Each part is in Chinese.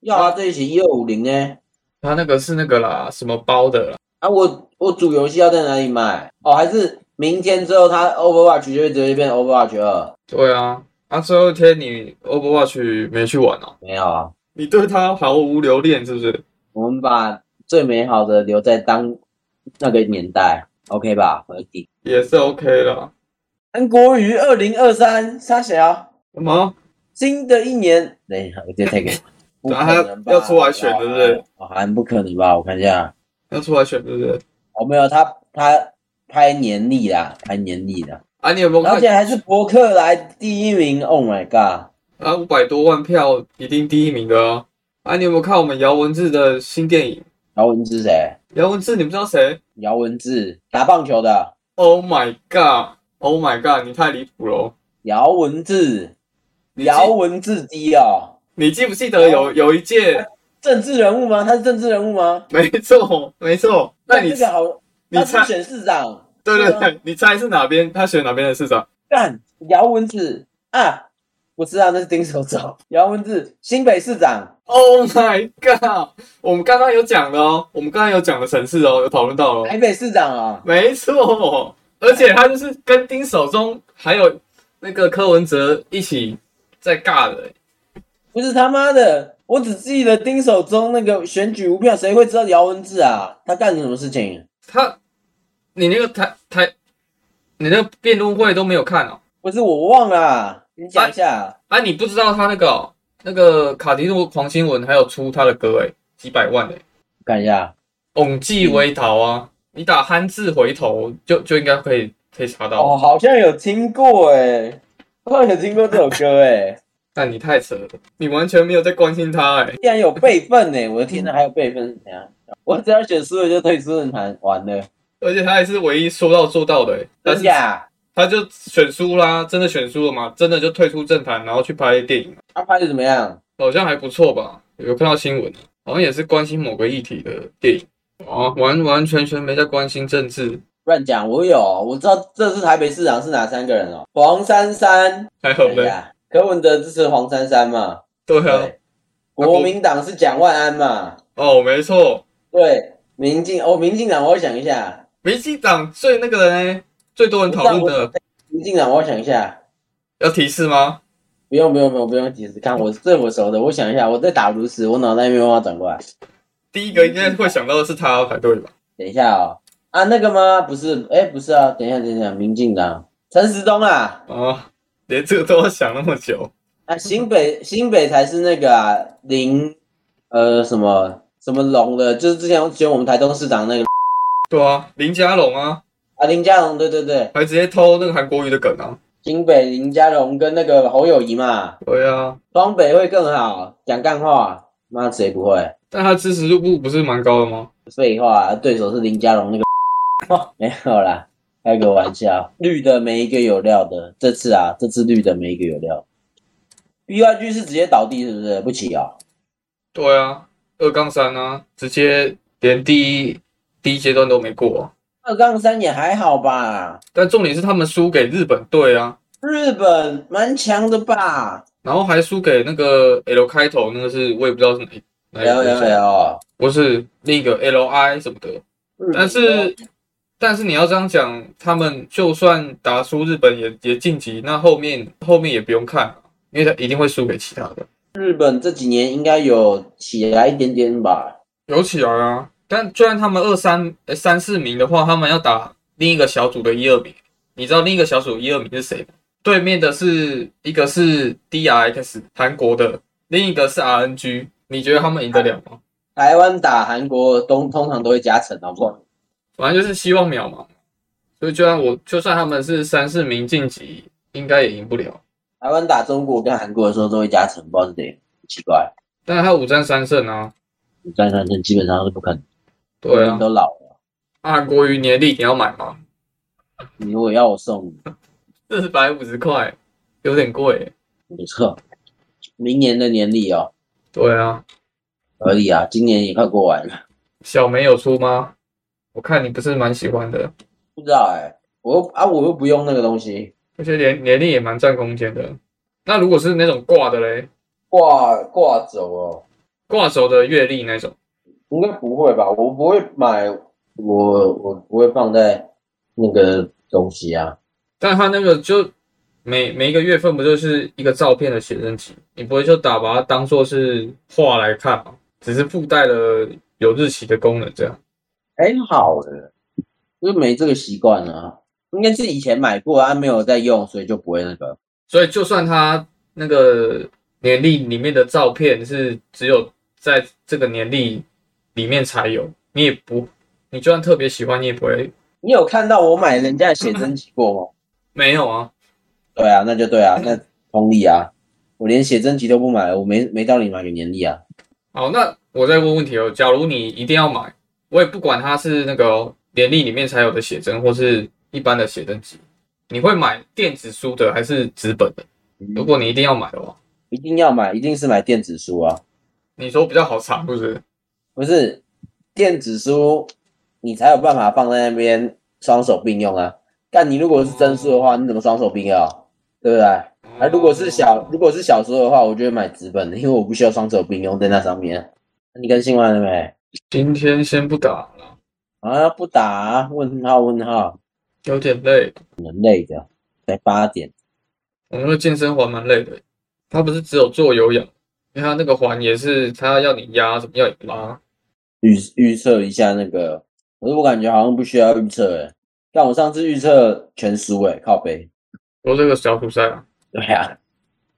要啊，这一期一二五零呢。他那个是那个啦，什么包的啦？啊，我我主游戏要在哪里买？哦，还是明天之后它 Overwatch 就会直接变 Overwatch 二？对啊，啊，最后一天你 Overwatch 没去玩哦？没有啊，你对他毫无留恋是不是？我们把最美好的留在当那个年代，OK 吧？合理。也是 OK 了。韩国瑜二零二三，沙小什么？新的一年，等一下，我直接 take。不可能吧？要出来选对不对？哦，好像不可能吧？我看一下，要出来选对不对？哦，没有，他他拍年历啦，拍年历的，啊，你有没有看？而且还是博客来第一名，Oh my god！啊，五百多万票，一定第一名的哦。啊，你有没有看我们姚文智的新电影？姚文智谁？姚文智，你不知道谁？姚文智打棒球的。Oh my god！Oh my god！你太离谱了。姚文智，姚文智低哦，你记不记得有有一届？政治人物吗？他是政治人物吗？没错，没错。那你这个好，你猜？选市长。对对对，你猜是哪边？他选哪边的市长？干姚文智啊，我知道那是丁守中。姚文智，新北市长。Oh my god！我们刚刚有讲的哦，我们刚刚有讲的城市哦，有讨论到哦。台北市长啊，没错，而且他就是跟丁守中还有那个柯文哲一起在尬的。不是他妈的，我只记得丁守中那个选举无票，谁会知道姚文智啊？他干了什么事情？他，你那个台台，你那个辩论会都没有看哦？不是我忘了啊，你讲一下。啊，你不知道他那个哦、那个卡迪诺黄新文还有出他的歌诶，几百万诶，看一下，永继为逃啊！你打汉字回头就就应该可以可以查到。哦，好像有听过哎，好像有听过这首歌哎，但你太扯了，你完全没有在关心他诶。竟然有备份哎，我的天呐，还有备份是怎样？我只要选输了就退出论坛，完了，而且他还是唯一说到做到的诶，但？他就选输啦，真的选输了嘛？真的就退出政坛，然后去拍电影，他拍的怎么样？好像还不错吧？有看到新闻，好像也是关心某个议题的电影。哦，完完全全没在关心政治，乱讲，我有，我知道这次台北市长是哪三个人哦？黄珊珊，还好呗。柯文哲支持黄珊珊嘛？对啊，对，国民党是蒋万安嘛？哦，没错，对，民进哦，民进党我要想一下，民进党最那个呢，最多人讨论的，民进党我要想一下，要提示吗？不用不用不用不用提示，看我这我熟的，我想一下，我在打炉石，我脑袋没办法转过来。第一个应该会想到的是他才对吧？等一下哦，啊那个吗？不是，哎不是啊，等一下等一下，民进党陈时中啊，啊，连这个都要想那么久，啊新北新北才是那个啊林呃什么什么龙的，就是之前选我们台东市长那个对啊，林家龙啊，啊林家龙，对对对，还直接偷那个韩国瑜的梗啊，新北林家龙跟那个侯友谊嘛，对啊，双北会更好，讲干话，妈谁不会？但他支持度不不是蛮高的吗？废话，对手是林家龙那个，哦，没有啦，开个玩笑。绿的没一个有料的，这次啊，这次绿的没一个有料。BYG 是直接倒地是不是？不起啊、对啊，二杠三啊，直接连第一第一阶段都没过、二杠三也还好吧，但重点是他们输给日本队啊，日本蛮强的吧然后还输给那个 L 开头，那个是我也不知道是哪一哪一？L 个 L 国家 L，不是另一个 LI 什么的。但是但是你要这样讲，他们就算打输日本也也晋级，那后面后面也不用看了，因为他一定会输给其他的。日本这几年应该有起来一点点吧？有起来啊，但就算他们二三呃三四名的话，他们要打另一个小组的一二名。你知道另一个小组一二名是谁吗？对面的是一个是 DRX 韩国的，另一个是 RNG。你觉得他们赢得了吗？台湾打韩国通通常都会加成，好不好？反正就是希望渺茫。所以就算我就算他们是三四名晋级，应该也赢不了。台湾打中国跟韩国的时候都会加成，不知道是谁，奇怪。但是他五战三胜啊，五战三胜基本上是不可能，对啊。都老了。啊韩国瑜年历你要买吗？你如果要我送你，四百五十块，有点贵。没错，明年的年历哦，对啊，合理啊，今年也快过完了，小梅有出吗？我看你不是蛮喜欢的，不知道哎、我又啊我又不用那个东西，而且年年历也蛮占空间的。那如果是那种挂的嘞，挂挂轴哦，挂轴的月历那种。应该不会吧？我不会买，我我不会放在那个东西啊。但他那个就每每一个月份不就是一个照片的写真集？你不会就打把它当做是画来看吗？只是附带了有日期的功能这样。还好的，就没这个习惯啊。应该是以前买过啊，没有在用，所以就不会那个。所以就算他那个年历里面的照片是只有在这个年历里面才有，你也不，你就算特别喜欢，你也不会。你有看到我买人家的写真集过吗？没有啊，对啊，那就对啊，那同理啊，我连写真集都不买，我没没道理买个年历啊。好，那我再问问题哦，假如你一定要买，我也不管它是那个年历里面才有的写真，或是一般的写真集，你会买电子书的还是纸本的？如果你一定要买的话，一定要买，一定是买电子书啊。你说比较好查，是不是？不是电子书，你才有办法放在那边双手并用啊。但你如果是真书的话，你怎么双手并用？对不对？啊，如果是小，如果是小说的话，我就会买纸本的，因为我不需要双手并用在那上面。你更新完了没？今天先不打了，啊，不打啊？问号问号，有点累。很累的，才八点。我那个健身环蛮累的，它不是只有做有氧，因为它那个环也是它要你压，怎么要你拉。预预测一下那个，可是我感觉好像不需要预测诶。但我上次预测全输诶，靠背。说这个小组赛啊，对啊，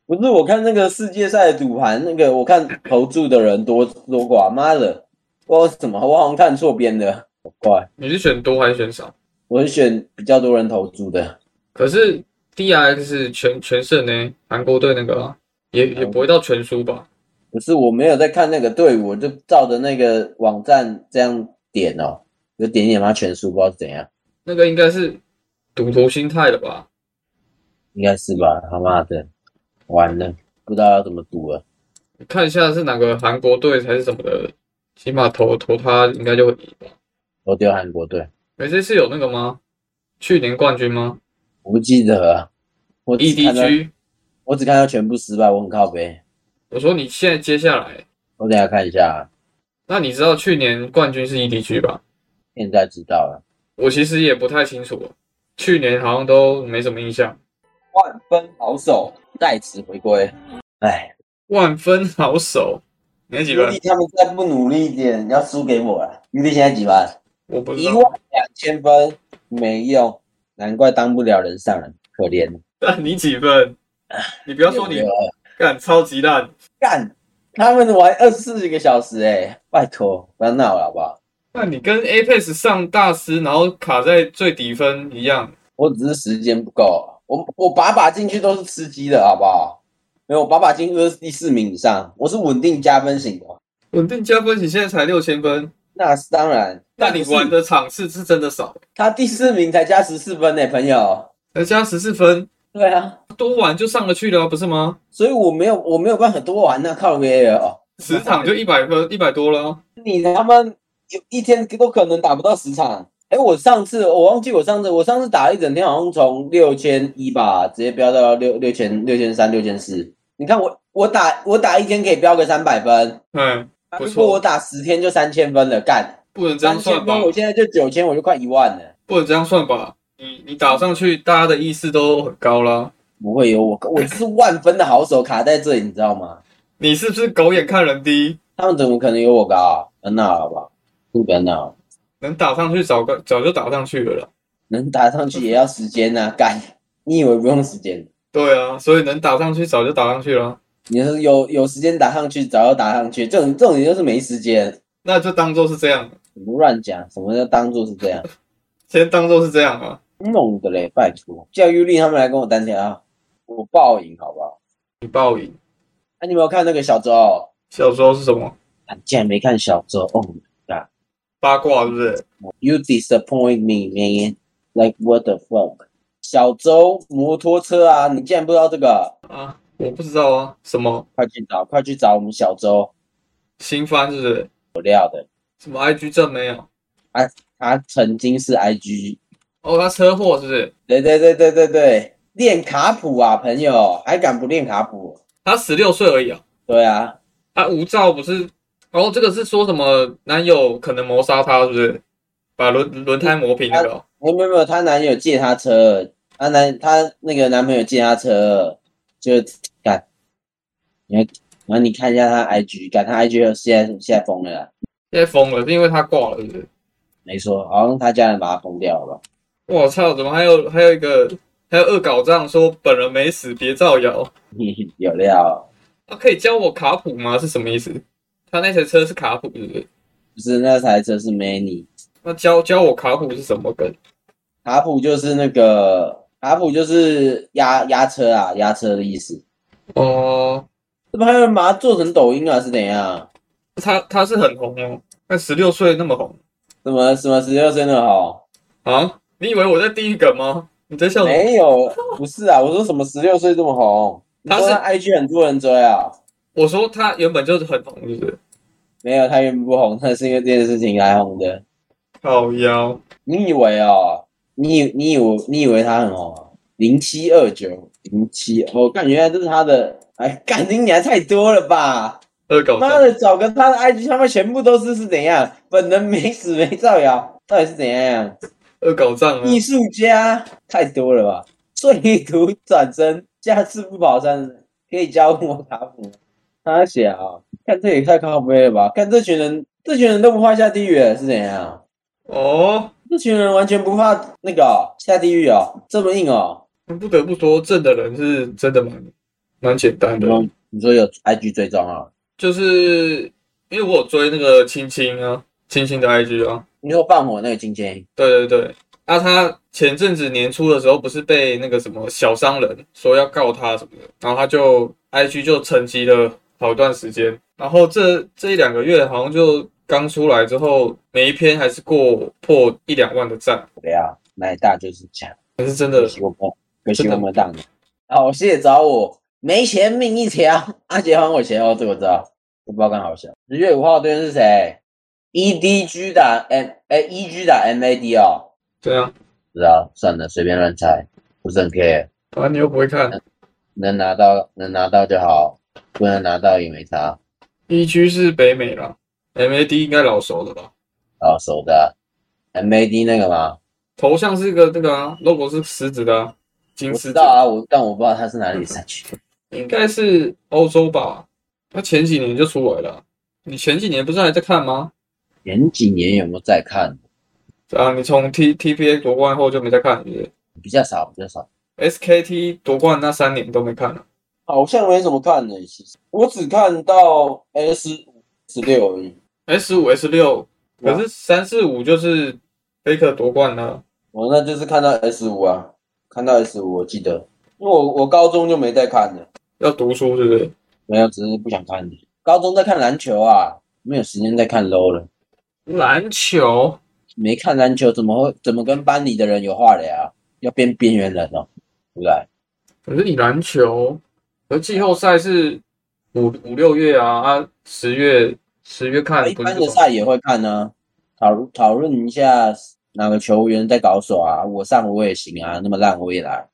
不是我看那个世界赛赌盘，那个我看投注的人多多寡，妈的，不知道怎么，我好像看错边的，好怪。你是选多还是选少？我是选比较多人投注的，可是 D R X 全全胜呢，韩国队那个啊也也不会到全输吧？不是我没有在看那个队伍，我就照着那个网站这样点哦，就点一点他全输，不知道是怎样，那个应该是赌徒心态了吧？应该是吧？他妈的，完了，不知道要怎么赌了。看一下是哪个韩国队还是什么的，起码投投他应该就会赢吧？投丢韩国队，美这次有那个吗？去年冠军吗我不记得啊，我只看到？EDG，我只看到全部失败，我很靠背。我说你现在接下来，我等一下看一下，那你知道去年冠军是 EDG 吧？现在知道了。我其实也不太清楚，去年好像都没什么印象。万分好手再次回归，哎，万分好手，你才几分尤力？他们再不努力一点，要输给我了。尤力现在几分？一我不知道。万两千分，没用，难怪当不了人上人，可怜。那你几分？你不要说你六干超级烂，干，他们玩二十四个小时、哎，拜托，不要闹了好不好？那你跟 Apex 上大师，然后卡在最低分一样。我只是时间不够，我我把把进去都是吃鸡的好不好？没有，我把把进去都是第四名以上，我是稳定加分型的。稳定加分，型现在才六千分，那是当然，那你玩的场次是真的少，他第四名才加十四分呢、朋友。才加十四分，对啊，多玩就上得去了，不是吗？所以我没有我没有办法多玩那靠别哦。十场就一百分，一百多了啊。你他妈有一天都可能打不到十场。哎，我上次我忘记我上次我上次打了一整天，好像从六千一吧，直接飙到六六千六千三六千四。你看我我打我打一天可以飙个三百分，嗯，不如果我，打十天就三千分了，干不能这样算吧三千分，？我现在就九千，我就快一万了。不能这样算吧？你你打上去，大家的意识都很高啦。不会有我，我是万分的好手卡在这里，你知道吗？你是不是狗眼看人低？他们怎么可能有我高啊？不要闹好不好？不要闹，能打上去早个早就打上去了啦。能打上去也要时间呐、干，你以为不用时间？对啊，所以能打上去早就打上去了，你是有有时间打上去，早就打上去，这种这种人就是没时间，那就当做是这样，你不乱讲，什么叫当做是这样？先当做是这样啊。弄的嘞，拜托，叫尤力他们来跟我单挑，啊我爆赢好不好？你爆赢，那、你有没有看那个小周？小周是什么啊竟然没看小周哦、八卦，是不是？You disappoint me, man. Like what the fuck? 小周摩托车啊，你竟然不知道这个？啊，我不知道啊，什么快去找，快去找我们小周新番是不是？有料的，什么 IG 证没有？他曾经是 IG，哦，他车祸是不是？对对对对对对，练卡普啊，朋友，还敢不练卡普？他十六岁而已啊。对啊，他无照不是然后这个是说什么男友可能谋杀他，是不是？把轮轮胎磨平那个哦，没有没有没有，她男友借她车，她男她那个男朋友借她车，就干，你看，然后你看一下她 IG，干她 IG 现在现在封了啦，现在疯了，是因为她挂了，是不是？没错，好像她家人把她封掉了吧？我操，怎么还有还有一个还有恶搞这样说本人没死，别造谣。有料，他可以教我卡普吗？是什么意思？他那台车是卡普，是不是？不是那台车是 Many，那教教我卡普是什么梗？卡普就是那个卡普就是压压车啊，压车的意思。哦，怎么还有人把它做成抖音啊？是怎样？他他是很红哦，那十六岁那么红什么什么十六岁那么好？啊？你以为我在地狱梗吗？你在笑？没有，不是啊，我说什么十六岁这么红？他是他 IG 很多人追啊？我说他原本就是很红，是不是？没有，他原本不红，他是因为这件事情来红的。好妖，你以为哦？你以你以为你以为他很红啊？零七二九零七，我感原来这是他的，哎，感情你还太多了吧？恶搞账，妈的，找个他的 IG，他们全部都是是怎样？本人没死没造谣，到底是怎样？恶搞账啊！艺术家太多了吧？碎图转身，下次不跑山，可以教我卡普吗？他写啊，看这也太靠背了吧？看这群人，这群人都不怕下地狱了，是怎样？哦，这群人完全不怕那个哦、下地狱哦，这么硬哦？不得不说，正的人是真的蛮蛮简单的。你，说有 IG 追踪啊？就是因为我有追那个青青啊，青青的 IG 啊，你说放火那个青青，对对对，啊，他前阵子年初的时候不是被那个什么小商人说要告他什么的，然后他就 IG 就沉寂了好一段时间，然后这这一两个月好像就刚出来之后，每一篇还是过破一两万的赞，对啊奶大就是强，可是真的可惜我们可惜我们当的。好，谢谢找我，没钱命一条，阿杰还我钱哦，这个我知道，我不知道刚好笑。十月五号对面是谁？EDG 打 M 哎 EG 打 MAD 哦，对啊，不知道，算了，随便乱猜，不是很 care，啊，你又不会看。能拿到能拿到就好，不能拿到也没差，，EG 是北美啦，MAD 应该老熟的吧？老熟的啊 MAD 那个吗，头像是个那个啊，logo 是狮子的、啊，金我狮子，知道啊，我但我不知道他是哪里赛区。应该是欧洲吧？他前几年就出来了啊，你前几年不是还在看吗？前几年有没有在看？啊，你从 T T P A 夺冠后就没再看，是不是比较少，比较少，？S K T 夺冠那三年都没看了。好像没怎么看的。其实我只看到 S 十六而已。S 五 S 六，可是三四五就是菲克夺冠了。我那就是看到 S 五啊，看到 S 五，我记得，因为我我高中就没再看了，要读书是不是？没有，只是不想看的。高中在看篮球啊，没有时间再看 low 了。篮球没看篮球，怎么会怎么跟班里的人有话聊？要变边缘人哦，对不对？可是你篮球，而季后赛是五五六月啊，啊十月十月看一般的赛也会看呢、讨讨论一下哪个球员在搞耍啊，我上我也行啊，那么烂我也来。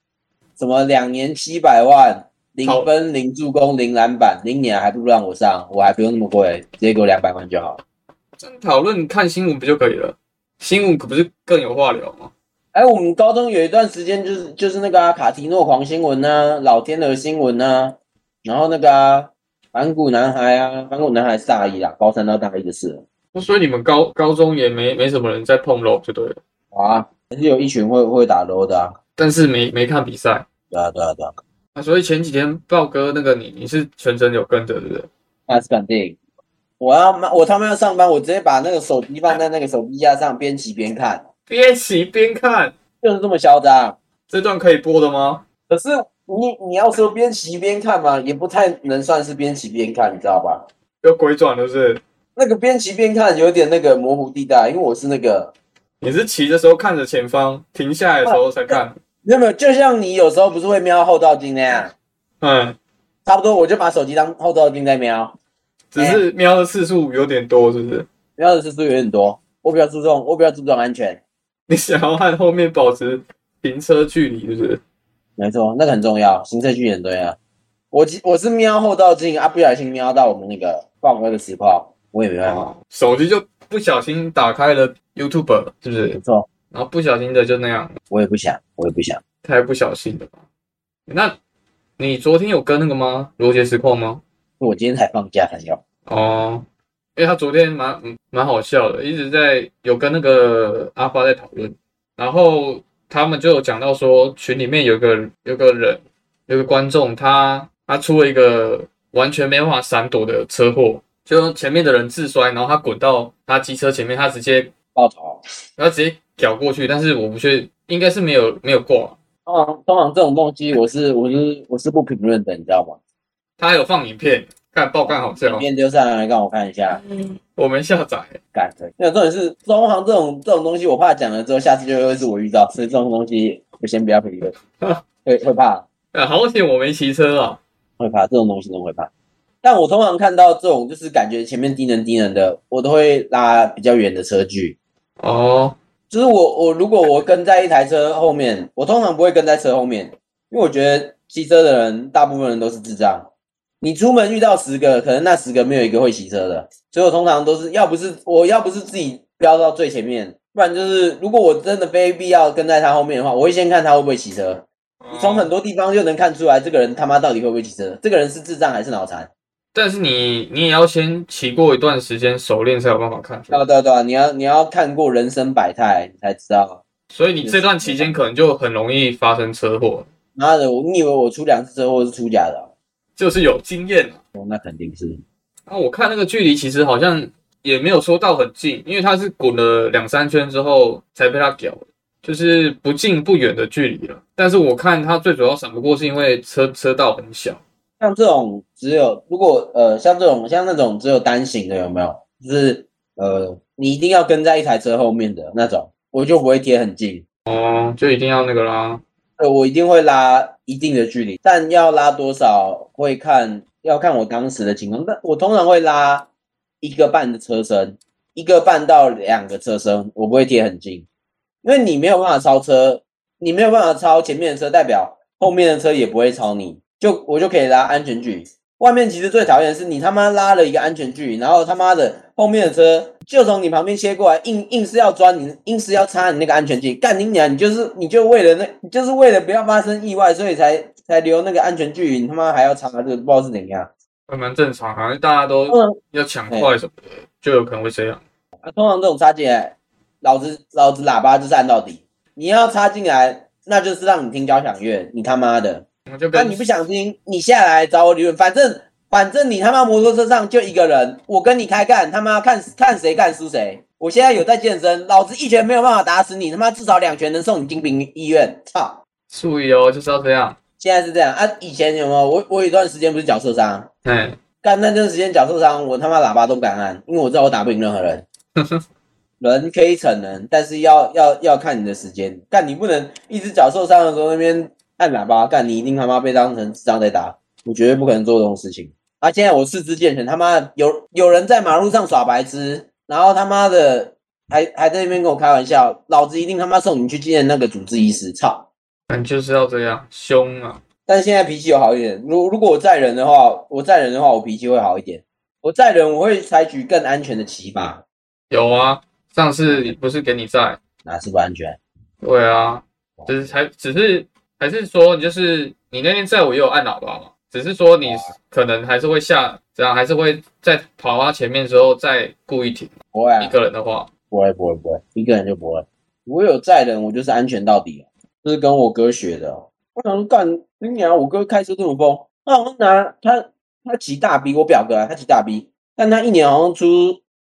什么两年七百万，零分零助攻零篮板，零年还不如让我上，我还不用那么贵，直接给我两百万就好。这样讨论看新闻不就可以了？新闻可不是更有话聊吗？哎，我们高中有一段时间就是就是那个、啊、卡提诺狂新闻呐、老天鹅新闻呐、然后那个啊反骨男孩啊，反骨男孩是大一啦，高三到大一的事了。那所以你们高高中也没没什么人在碰 low 就对了，啊，还是有一群会会打 low 的啊。但是没没看比赛。对啊，对啊，对啊，啊，所以前几天豹哥那个你你是全程有跟着，对不对？那是肯定。我要我他妈要上班，我直接把那个手机放在那个手机架上，边骑边看，边骑边看，就是这么嚣张。这段可以播的吗？可是你你要说边骑边看嘛，也不太能算是边骑边看，你知道吧？有鬼转了是不是？那个边骑边看有点那个模糊地带，因为我是那个你是骑的时候看着前方，停下来的时候才看。没有没有，就像你有时候不是会瞄后照镜那样，嗯，差不多我就把手机当后照镜在瞄，只是瞄的次数有点多，是不是？瞄的次数有点多。我比较注重，我比较注重安全，你想要和后面保持停车距离，是不是？没错，那个很重要，行车距离很重要。我我是瞄后照镜啊，不小心瞄到我们那个放歌的实况，我也没办法。哦，手机就不小心打开了 YouTube，是不是？没错，然后不小心的就那样，我也不想，我也不想。太不小心了吧？那你昨天有跟那个吗？罗杰实况吗？我今天才放假才要。哦，因为他昨天蛮嗯蛮好笑的，一直在有跟那个阿发在讨论，然后他们就有讲到说群里面有个有个人有个观众他他出了一个完全没办法闪躲的车祸，就前面的人自摔，然后他滚到他机车前面，他直接报仇。他直接绞过去，但是我不确定应该是没有没有挂，通常通常这种东西，我是我是我是不评论的，你知道吗？他还有放影片，看爆干好笑影，片丢上来让我看一下，我没下载。干对。那重点是中行这种这种东西，我怕讲了之后，下次就会是我遇到，所以这种东西我先不要评论，会会怕。啊，好险我没骑车啊！会怕这种东西都会怕。但我通常看到这种就是感觉前面低能低能的，我都会拉比较远的车距。哦，就是我我如果我跟在一台车后面，我通常不会跟在车后面，因为我觉得骑车的人大部分人都是智障。你出门遇到十个，可能那十个没有一个会骑车的，所以我通常都是要不是我要不是自己飙到最前面，不然就是如果我真的非必要跟在他后面的话，我会先看他会不会骑车。你从很多地方就能看出来，这个人他妈到底会不会骑车，这个人是智障还是脑残。但是你你也要先骑过一段时间熟练才有办法看出来。对啊对啊对啊，你要你要看过人生百态，你才知道。所以你这段期间可能就很容易发生车祸，妈的，我你以为我出两次车祸是出假的、啊？就是有经验啊。哦，那肯定是。那我看那个距离其实好像也没有说到很近，因为他是滚了两三圈之后才被他屌的，就是不近不远的距离了。但是我看他最主要闪不过是因为车车道很小。像这种只有如果呃像这种像那种只有单行的有没有？就是呃你一定要跟在一台车后面的那种，我就不会贴很近。哦，就一定要那个啦。呃，我一定会拉一定的距离，但要拉多少会看要看我当时的情况。但我通常会拉一个半的车身，一个半到两个车身，我不会贴很近，因为你没有办法超车，你没有办法超前面的车，代表后面的车也不会超你，就我就可以拉安全距离。外面其实最讨厌的是你他妈拉了一个安全距离，然后他妈的后面的车就从你旁边切过来，硬硬是要钻你，硬是要插你那个安全距离，干你娘！你就是你就为了那，你就是为了不要发生意外，所以才才留那个安全距离，你他妈还要插，这个不知道是怎样。还蛮正常好像，大家都嗯，要抢快什么的，就有可能会这样。啊，通常这种插进来，老子老子喇叭就是按到底。你要插进来，那就是让你听交响乐，你他妈的！那、我就跟你不想听，你下来找我理论，反正反正你他妈摩托车上就一个人，我跟你开干，他妈看看谁干输谁。我现在有在健身，老子一拳没有办法打死你，他妈至少两拳能送你进兵医院。操！注意哦，就是要这样。现在是这样啊，以前有没有？我我有一段时间不是脚受伤，哎，干那段时间脚受伤，我他妈喇叭都不敢按，因为我知道我打不赢任何人。人可以逞能，但是要要要看你的时间。但你不能一只脚受伤的时候那边按喇叭，干你一定他妈被当成智障在打，我绝对不可能做这种事情。啊，现在我四肢健全，他妈有有人在马路上耍白痴，然后他妈的还还在那边跟我开玩笑，老子一定他妈送你去见那个主治医师，操！但就是要这样，凶啊！但是现在脾气有好一点。如如果我载人的话，我载人的话，我脾气会好一点。我载人，我会采取更安全的骑法，有啊，上次不是给你在？哪是不安全？对啊，只是才只是还是说你就是你那天在我也有按喇叭嘛，只是说你可能还是会下，这样还是会在跑他前面的时候再故意停。不会啊一，个人的话，不会，不会，不会，一个人就不会。我有载人，我就是安全到底了，这是跟我哥学的哦。我想说，干你娘！我哥开车这么疯，那好像拿他他骑大 B，我表哥啊，他骑大 B，但他一年好像出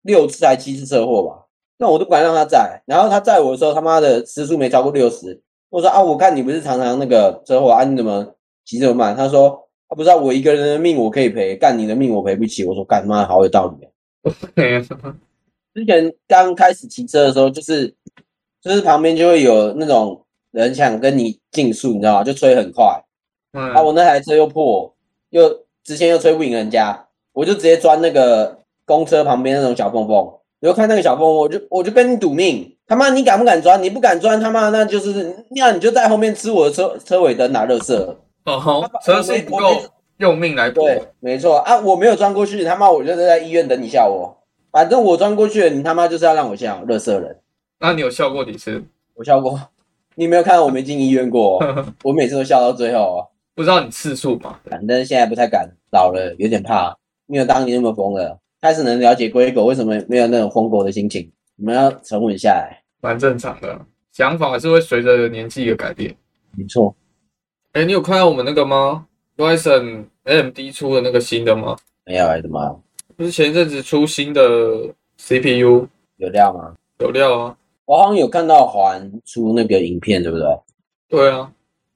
六次还七次车祸吧，那我都不敢让他载。然后他载我的时候，他妈的时速没超过六十。我说啊，我看你不是常常那个车祸啊，你怎么骑这么慢？他说啊，不知道我一个人的命我可以赔，干你的命我赔不起。我说干妈好有道理 啊。之前刚开始骑车的时候，就是就是旁边就会有那种人想跟你竞速，你知道吗？就吹很快，啊，嗯，我那台车又破，又之前又吹不赢人家，我就直接钻那个公车旁边那种小缝缝，我就看那个小缝缝，我就我就跟你赌命，他妈你敢不敢钻？你不敢钻，他妈那就是那你就在后面吃我的车车尾灯拿垃圾。哦吼，车速不够用命来搏，对，没错啊，我没有钻过去，他妈我就在医院等你笑我。反正我钻过去了，你他妈就是要让我笑，乐色人。那你有笑过几次？我笑过，你没有看到我没进医院过哦、我每次都笑到最后哦。不知道你次数吗？反正现在不太敢，老了有点怕，没有当年那么疯了。开始能了解龟狗为什么没有那种疯狗的心情，你们要沉稳下来。蛮正常的，想法是会随着年纪的改变。没错，哎、你有看到我们那个吗？Ryzen AMD 出的那个新的吗？没有哎，怎么不是前一阵子出新的 CPU 有料吗？有料啊？我好像有看到环出那个影片，对不对？对啊，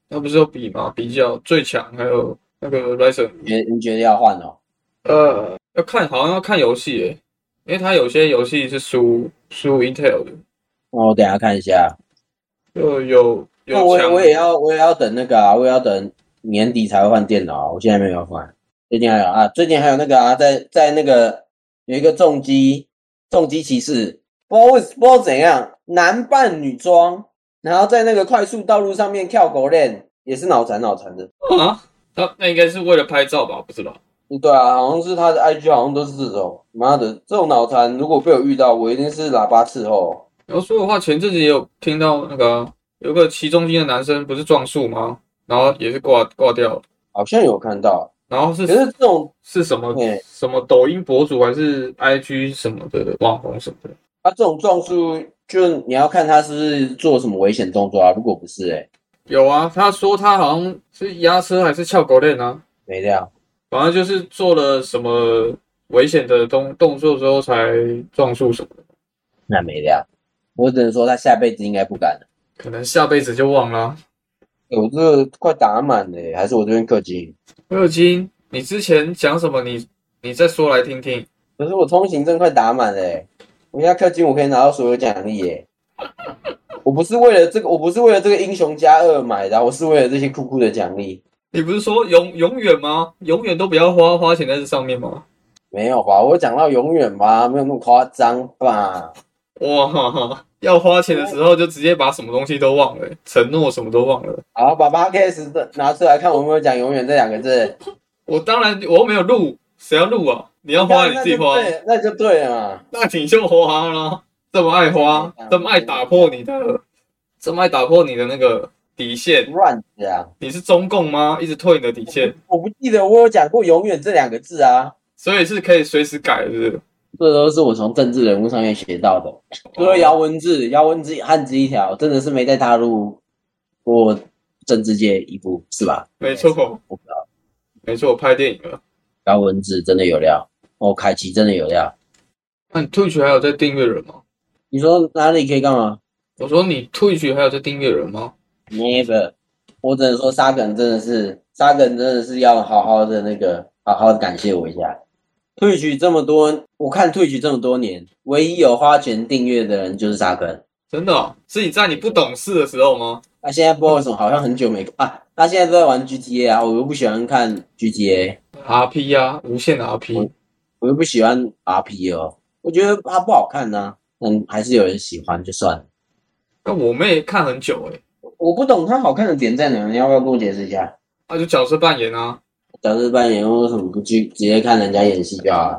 那不是有比吗？比较最强，还有那个 Ryzen，你你觉得要换哦？呃，要看好像要看游戏诶，因为它有些游戏是输输 Intel 的，那我等一下看一下。就有那我也有强我也要我也要等那个啊，我也要等年底才会换电脑啊，我现在没有换。最近还有啊，最近还有那个啊，在在那个有一个重击重击骑士，不知道为不知道怎样，男扮女装，然后在那个快速道路上面跳狗链，也是脑残脑残的。啊，他那应该是为了拍照吧？不知道。嗯对啊，好像是他的 IG 好像都是这种，妈的，这种脑残如果被我遇到，我一定是喇叭伺候。然后说的话，前阵子也有听到那个啊有个骑中心的男生不是撞树吗？然后也是挂挂掉了，好像有看到，然后是可是这种是什么对什么抖音博主还是 IG 什么的网红什么的？啊，这种撞树就你要看他是不是做什么危险动作啊，如果不是、欸，哎，有啊，他说他好像是压车还是撬狗链啊，没料。反正就是做了什么危险的动动作之后才撞树什么的，那没料，我只能说他下辈子应该不敢了。可能下辈子就忘了我这个快打满了欸，还是我这边氪金？氪金，你之前讲什么？你你再说来听听。可是我通行证快打满了欸，我现在氪金我可以拿到所有奖励耶。我不是为了这个，我不是为了这个英雄加二买的啊，我是为了这些酷酷的奖励。你不是说永永远吗？永远都不要花花钱在这上面吗？没有吧？我讲到永远吧，没有那么夸张吧？哇，要花钱的时候就直接把什么东西都忘了，承诺什么都忘了。好，把八 Ks 的拿出来看，我有没有讲永远这两个字？我当然我又没有录，谁要录啊？你要花你自己花，那就对，那就对了嘛。那你就花了。这么爱花，这么爱打破你的，这么爱打破你的那个底线，乱讲，你是中共吗？一直退你的底线，我不记得我有讲过永远这两个字啊。所以是可以随时改的？这都是我从政治人物上面学到的。除了姚文智，姚文智汉字一条，真的是没再踏入过政治界一步，是吧？没错，我不知道。没错，拍电影了。姚文智真的有料，哦，凯奇真的有料。那你 Twitch 还有在订阅人吗？你说哪里可以干嘛我说你 Twitch 还有在订阅人吗？？Never，我只能说沙梗真的是沙梗真的是要好好的那个好好的感谢我一下。退取这么多，我看退取这么多年，唯一有花钱订阅的人就是沙梗。真的、哦，是你在你不懂事的时候吗？那现在不知道为什么好像很久没啊，他现在都在玩 GTA 啊，我又不喜欢看 GTA，RP 啊，无限 RP，我又不喜欢 RP 哦，我觉得它不好看呐、嗯，还是有人喜欢就算了。那我妹看很久诶、我不懂它好看的点在哪，你要不要跟我解释一下？啊、就角色扮演啊，角色扮演为什么不去直接看人家演戏就好了？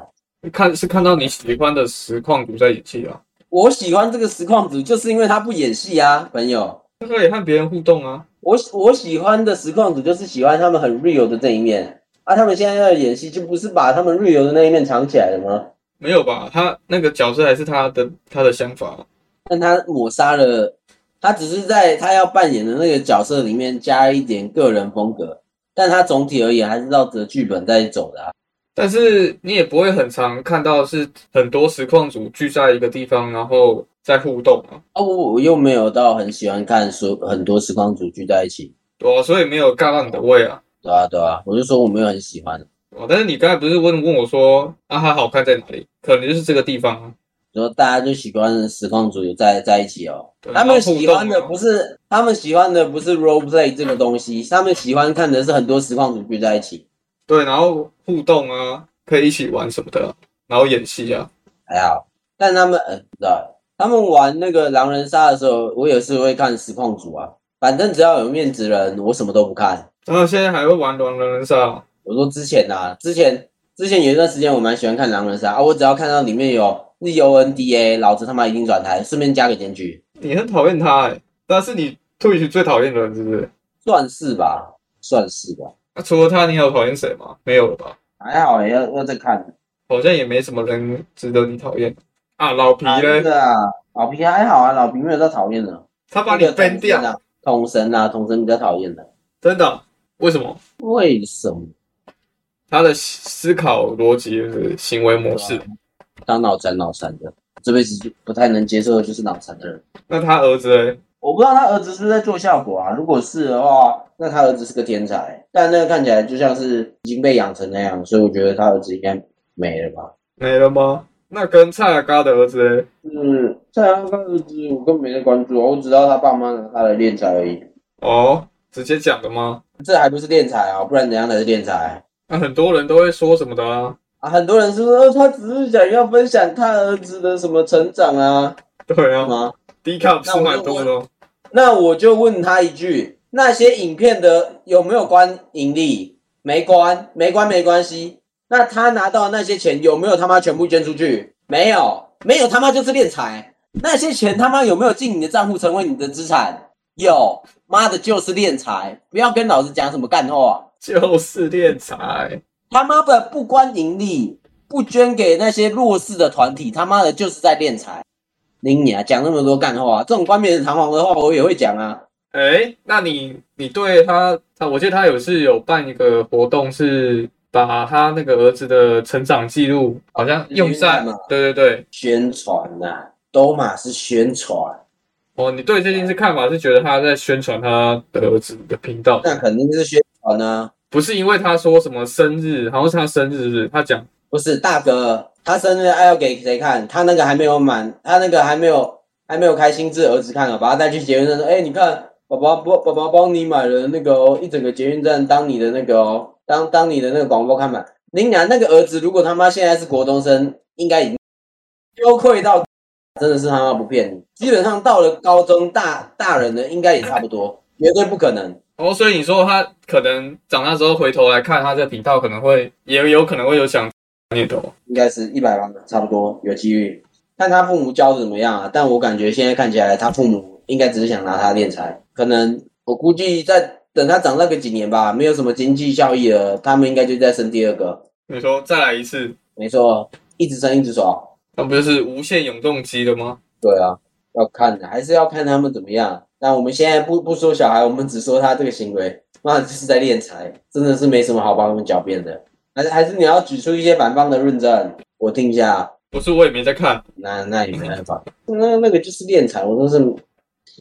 看是看到你喜欢的实况组在演戏啊，我喜欢这个实况组，就是因为他不演戏啊，朋友。他可以和别人互动啊。我我喜欢的实况组就是喜欢他们很 real 的这一面啊，他们现在要演戏，就不是把他们 real 的那一面藏起来了吗？没有吧？他那个角色还是他的他的想法，但他抹杀了，他只是在他要扮演的那个角色里面加一点个人风格，但他总体而言还是照着剧本在走的、啊。但是你也不会很常看到是很多实况组聚在一个地方，然后在互动啊，啊，我我又没有到很喜欢看所很多实况组聚在一起，对啊，所以没有尬到你的胃啊。对啊对啊，我就说我没有很喜欢。哦，但是你刚才不是问问我说啊，它好看在哪里？可能就是这个地方啊。说大家就喜欢实况组有在在一起哦，他们喜欢的不是他们喜欢的不是 role play 这个东西，他们喜欢看的是很多实况组聚在一起。对，然后互动啊，可以一起玩什么的啊，然后演戏啊。还好，但他们呃，不知道，他们玩那个狼人杀的时候，我也是会看实况组啊。反正只要有面子人，我什么都不看。然后现在还会玩狼人杀啊，我说之前啊，之前之前有一段时间我蛮喜欢看狼人杀啊，我只要看到里面有 Z O N D A，老子他妈一定转台，顺便加个检举，你很讨厌他哎、但是你 Twitch 最讨厌的人是不是？算是吧，算是吧，那、除了他，你还有讨厌谁吗？没有了吧？还好要要再看。好像也没什么人值得你讨厌啊。老皮啊，嘞真，的啊，老皮还好啊，老皮没有到讨厌的。他把你那个 ban 掉，啊，统神啊，统神比较讨厌的。真的？为什么？为什么？他的思考逻辑就是行为模式。当脑残脑残的，这辈子就不太能接受的就是脑残的人。那他儿子嘞？我不知道他儿子是不是在做效果啊？如果是的话，那他儿子是个天才，但那个看起来就像是已经被养成那样，所以我觉得他儿子应该没了吧。没了吗？那跟蔡阿嘎的儿子嘞？嗯，蔡阳他儿子我根本没在关注，我只知道他爸妈拿他来练财而已。哦，直接讲的吗？这还不是练财啊，不然怎样才是练财？那很多人都会说什么的啊？啊，很多人是说呃他只是想要分享他儿子的什么成长啊，对啊，吗？低卡不是蛮多的哦。那我就问他一句：那些影片的有没有关盈利？没关，没关没关系。那他拿到那些钱有没有他妈全部捐出去？没有，没有他妈就是敛财。那些钱他妈有没有进你的账户成为你的资产？有，妈的就是敛财。不要跟老子讲什么干话。就是敛财，他妈的不关盈利，不捐给那些弱势的团体，他妈的就是在敛财。林你啊，讲那么多干话，这种冠冕堂皇的话我也会讲啊。哎，那你你对他他，我记得他有是有办一个活动，是把他那个儿子的成长记录好像用在嘛，对对对。宣传呐、都嘛是宣传，哦，你对这件事看法是觉得他在宣传他的儿子的频道，那肯定是宣传啊。不是因为他说什么生日，好像是他生日，是不是？他讲不是大哥，他生日爱要给谁看？他那个还没有满，他那个还没有还没有开心智儿子看了，把他带去捷运站说，哎、你看，爸爸帮爸爸帮你买了那个哦，一整个捷运站当你的那个哦，当当你的那个广播看板。林娘那个儿子，如果他妈现在是国中生，应该已经羞愧到，真的是他妈不骗你，基本上到了高中大大人的应该也差不多，绝对不可能。哦，所以你说他可能长大之后回头来看他这个频道，可能会也有可能会有想念头。应该是一百万差不多有机遇，看他父母教的怎么样啊。但我感觉现在看起来，他父母应该只是想拿他敛财，可能我估计在等他长大个几年吧，没有什么经济效益了，他们应该就再生第二个。你说再来一次，没错，一直生一直爽。那不就是无限永动机了吗？对啊，要看的，还是要看他们怎么样。但我们现在不不说小孩，我们只说他这个行为，那就是在敛财，真的是没什么好帮他们狡辩的。还是还是你要举出一些反方的论证，我听一下。不是，我也没在看。那那也没办法，那那个就是敛财，我真是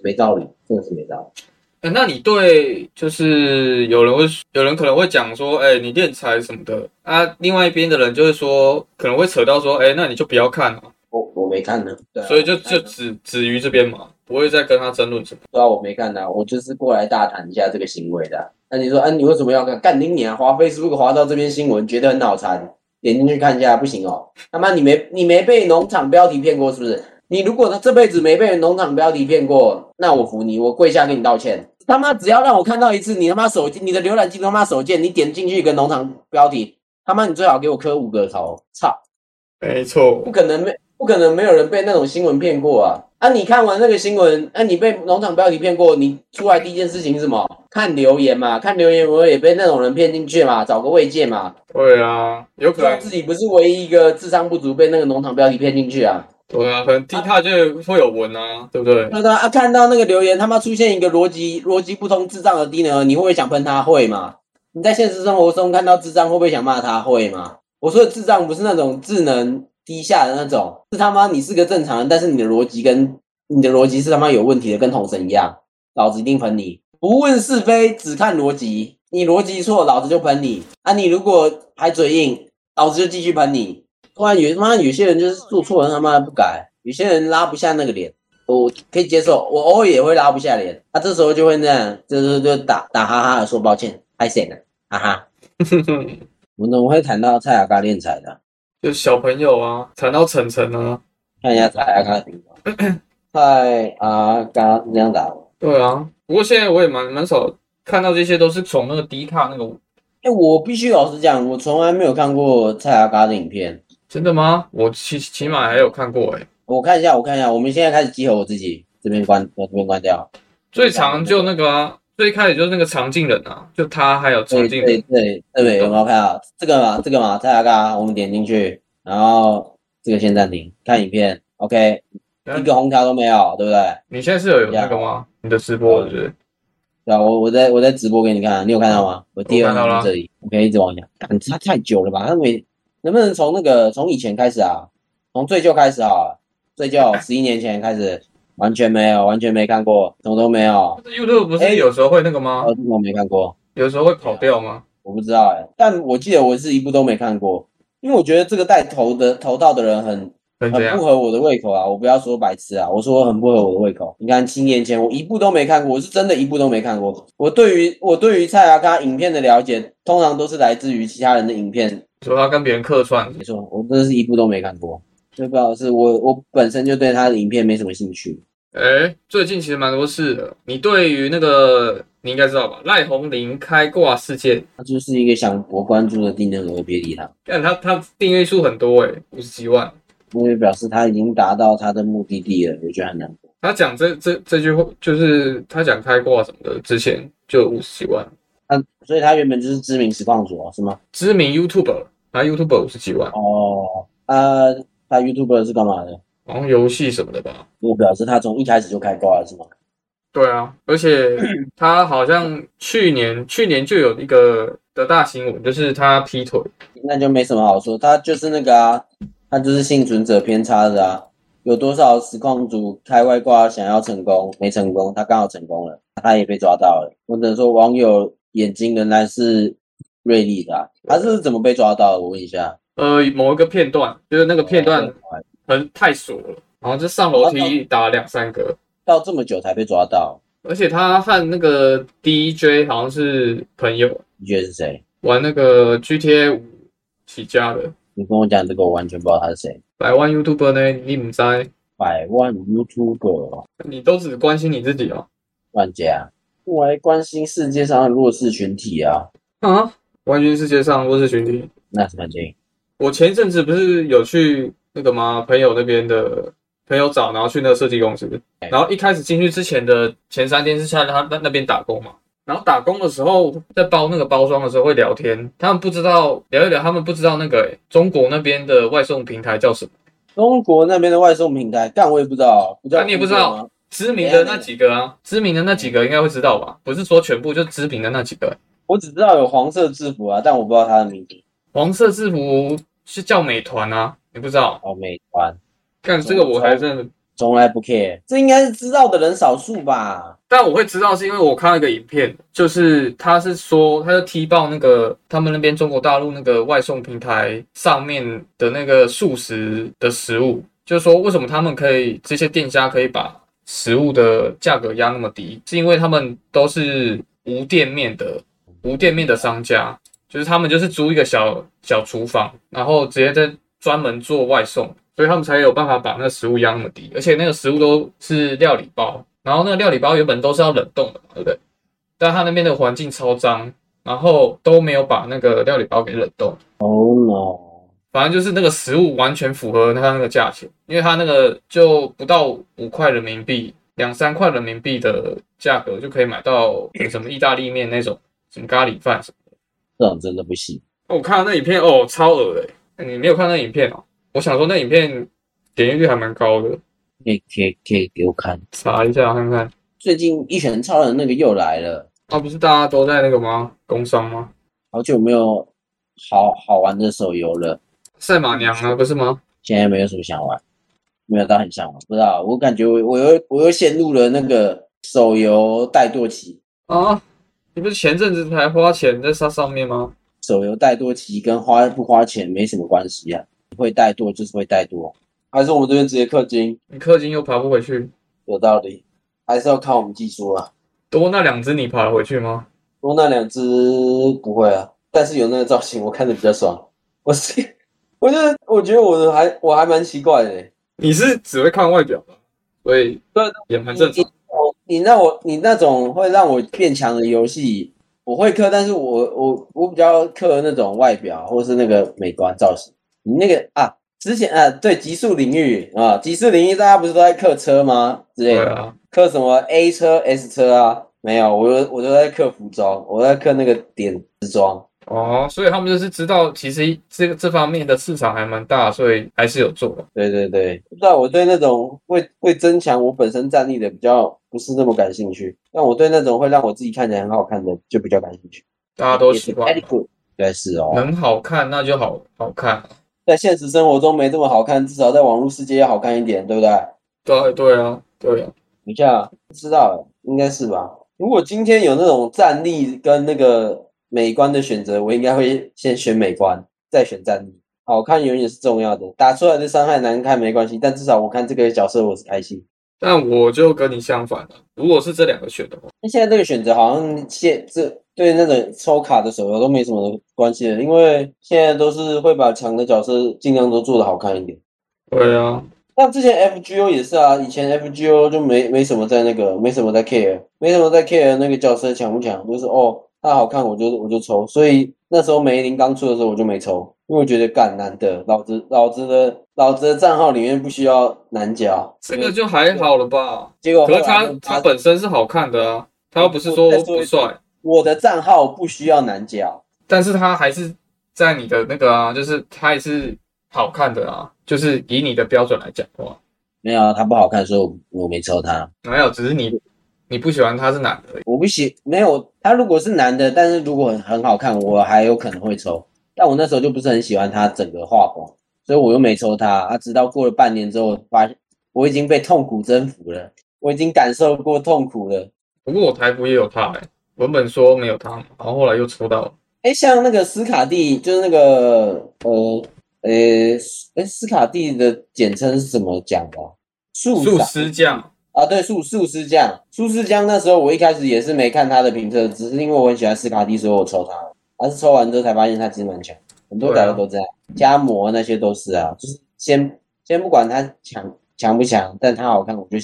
没道理，真的是没道理。呃那你对就是有人会有人可能会讲说，哎、你敛财什么的啊，另外一边的人就会说，可能会扯到说，哎、那你就不要看了、我我没看呢，对啊、所以就就止止于这边嘛，不会再跟他争论什么。对啊，我没看呢，我就是过来大谈一下这个行为的。那你说，啊，你为什么要看？干你娘！滑 Facebook 滑到这篇新闻，觉得很脑残，点进去看一下，不行哦。他妈，你没你没被农场标题骗过是不是？你如果他这辈子没被农场标题骗过，那我服你，我跪下跟你道歉。他妈，只要让我看到一次你他妈手机，你的浏览器他妈手贱，你点进去一个农场标题，他妈你最好给我磕五个头，操！没错不，可能没不可能没有人被那种新闻骗过啊！啊，你看完那个新闻，啊，你被农场标题骗过，你出来第一件事情是什么？看留言嘛，看留言我也被那种人骗进去嘛，找个慰藉嘛，对啊，有可能，自己不是唯一一个智商不足被那个农场标题骗进去啊。对啊，可能 T 他就会有文啊，对不对？那他啊，看到那个留言他妈出现一个逻辑逻辑不通、智障的低能儿，你会不会想喷他？会吗？你在现实生活中看到智障会不会想骂他？会吗？我说的智障不是那种智能低下的那种，是他妈你是个正常人，但是你的逻辑跟你的逻辑是他妈有问题的，跟同神一样，老子一定喷你。不问是非，只看逻辑。你逻辑错，老子就喷你。啊，你如果还嘴硬，老子就继续喷你。突然有他妈有些人就是做错了，他妈的不改；有些人拉不下那个脸，我可以接受，我偶尔也会拉不下脸。他、这时候就会那样，就是就打打哈哈的说抱歉，太险了，哈哈。我们怎么会谈到蔡雅嘎练财的？就小朋友啊，谈到晨晨啊，看一下蔡阿嘎的蔡雅嘎这样打。对啊。不过现在我也蛮蛮少看到这些，都是从那个迪卡那个，哎、我必须老实讲，我从来没有看过蔡阿嘎的影片。真的吗？我起起码还有看过哎、我看一下，我看一下，我们现在开始集合我自己，这边关，我这边关掉。最长就那个啊，最开始就是那个长进人啊，就他还有常对进人，对对对，有没有看到这个嘛？这个嘛，蔡阿嘎，我们点进去，然后这个先暂停，看影片，OK，一个红条都没有，对不对？你现在是有有那个吗？你的直播是不是？对啊，我我在我在直播给你看，你有看到吗？我第二我看到了名这里，OK，一直往下，干它太久了吧？他每能不能从那个从以前开始啊？从最旧开始啊？最旧十一年前开始，完全没有，完全没看过，什么都没有，YouTube 不是有时候会那个吗？哦，这个我没看过。有时候会跑掉吗？我不知道哎、但我记得我是一部都没看过，因为我觉得这个带头的头套的人很很不，合我的胃口啊！我不要说白痴啊，我说很不合我的胃口。你看七年前我一部都没看过，我是真的一部都没看过。我对于我对于蔡阿嘎影片的了解，通常都是来自于其他人的影片。说他跟别人客串，没错，我真的是一部都没看过。最不好的是我我本身就对他的影片没什么兴趣。哎，最近其实蛮多事的。你对于那个你应该知道吧？赖红林开挂事件，他就是一个想博关注的低能儿，别理他，但他他订阅数很多哎，五十几万。因为表示他已经达到他的目的地了，我觉得很难过。他讲这这这句话，就是他讲开挂什么的，之前就五十几万。他所以他原本就是知名实况主啊，是吗？知名 YouTuber，他 YouTuber 五十几万，哦，啊，他 YouTube 是干嘛的？好像游戏什么的吧。我表示他从一开始就开挂了，是吗？对啊，而且 他好像去年去年就有一个的大新闻，就是他劈腿。那就没什么好说，他就是那个啊，他就是幸存者偏差的啊。有多少实况组开外挂想要成功没成功，他刚好成功了，他也被抓到了。我只能说网友眼睛仍然是锐利的、啊，他是怎么被抓到的？我问一下。呃，某一个片段，就是那个片段哦很太锁了，然后就上楼梯打了两三个，到这么久才被抓到，而且他和那个 DJ 好像是朋友，你觉得是谁？玩那个 GTA 五起家的。你跟我讲这个，我完全不知道他是谁。百万 YouTuber 呢，你唔知，百万 YouTuber 你都只关心你自己哦。乱加，我还关心世界上的弱势群体啊，啊，关心世界上弱势群体。那是蛮近。我前一阵子不是有去那个吗？朋友那边的朋友找，然后去那个设计公司，然后一开始进去之前的前三天是在他那那边打工嘛。然后打工的时候，在包那个包装的时候会聊天，他们不知道聊一聊，他们不知道那个、欸、中国那边的外送平台叫什么，中国那边的外送平台，但我也不知道，不知道啊你也不知道？知名的那几个啊，知名的那几个应该会知道吧？不是说全部，就知名的那几个。我只知道有黄色制服啊，但我不知道他的名字。黄色制服是叫美团啊，你不知道？哦，美团，干这个我还真的，从来不 care，这应该是知道的人少数吧？但我会知道是因为我看了一个影片，就是他是说，他就踢爆那个他们那边中国大陆那个外送平台上面的那个素食的食物，就是说为什么他们可以这些店家可以把食物的价格压那么低，是因为他们都是无店面的无店面的商家，就是他们就是租一个小小厨房，然后直接在专门做外送，所以他们才有办法把那个食物压那么低，而且那个食物都是料理包，然后那个料理包原本都是要冷冻的嘛，对不对？但他那边的环境超脏，然后都没有把那个料理包给冷冻。哦 no，反正就是那个食物完全符合它那个价钱，因为它那个就不到五块人民币，两三块人民币的价格就可以买到什么意大利面那种，什么咖喱饭什么。这种真的不行。哦我看到那影片哦，超恶的欸，你没有看那影片哦？我想说那影片点击率还蛮高的，可以可以可以给我看。查一下看看。最近一拳超人那个又来了，啊，不是大家都在那个吗？工商吗？好久没有好好玩的手游了，赛马娘啊，不是吗？现在没有什么想玩，没有到很想玩，不知道，我感觉我我又我又陷入了那个手游怠惰期。啊，你不是前阵子才花钱在上上面吗？手游怠惰期跟花不花钱没什么关系啊，会怠惰就是会怠惰，还是我们这边直接氪金，你氪金又爬不回去，有道理，还是要靠我们技术啊。多那两只你爬得回去吗？多那两只不会啊，但是有那个造型我看着比较爽。我是，我觉得我觉得我的还我还蛮奇怪的欸。你是只会看外表吧？所以对也蛮正常。我你那我你那种会让我变强的游戏，我会刻，但是我我我比较刻那种外表或是那个美观造型。你那个啊，之前啊，对极速领域啊，极速领域大家不是都在刻车吗？之类的，对啊，刻什么 A 车、S 车啊？没有，我都我都在刻服装，我在刻那个点时装。哦，所以他们就是知道，其实这个这方面的市场还蛮大，所以还是有做的。对对对，不知道我对那种会会增强我本身战力的比较不是那么感兴趣，但我对那种会让我自己看起来很好看的就比较感兴趣。大家都喜欢 Very，good，对是哦，能好看那就好好看。在现实生活中没这么好看，至少在网络世界要好看一点，对不对？对对啊，对啊，等一下，不知道了，应该是吧？如果今天有那种战力跟那个美观的选择，我应该会先选美观，再选战力。好看永远是重要的，打出来的伤害难看没关系，但至少我看这个角色我是开心。但我就跟你相反了。如果是这两个选的话，那现在这个选择好像现这对那种抽卡的手游都没什么关系了，因为现在都是会把强的角色尽量都做的好看一点。对啊，那之前 FGO 也是啊，以前 FGO 就没没什么在那个没什么在 care，没什么在 care 那个角色强不强，就是哦他好看我就我就抽，所以那时候梅林刚出的时候我就没抽，因为我觉得干难得，老子老子的老子的账号里面不需要男角，这个就还好了吧？结果可是他他本身是好看的啊，他又不是说不帅，我的账号不需要男角，但是他还是在你的那个啊，就是他也是好看的啊，就是以你的标准来讲的话，没有啊他不好看，所以我我没抽他。没有，只是你你不喜欢他是男的。我不喜没有他如果是男的，但是如果很很好看，我还有可能会抽。但我那时候就不是很喜欢他整个画风，所以我又没抽他。啊，直到过了半年之后，发现我已经被痛苦征服了，我已经感受过痛苦了。不过我台服也有他哎、文本说没有他，然后后来又抽到了。哎，像那个斯卡蒂，就是那个呃呃，哎，斯卡蒂的简称是怎么讲的啊？素素萨师酱，啊，对，素素师酱，素师酱那时候我一开始也是没看他的评测，只是因为我很喜欢斯卡蒂，所以我抽他。但是抽完之后才发现他其实蛮强，很多对啊角色都这样，加魔那些都是啊，就是先先不管他强强不强，但他好看，我就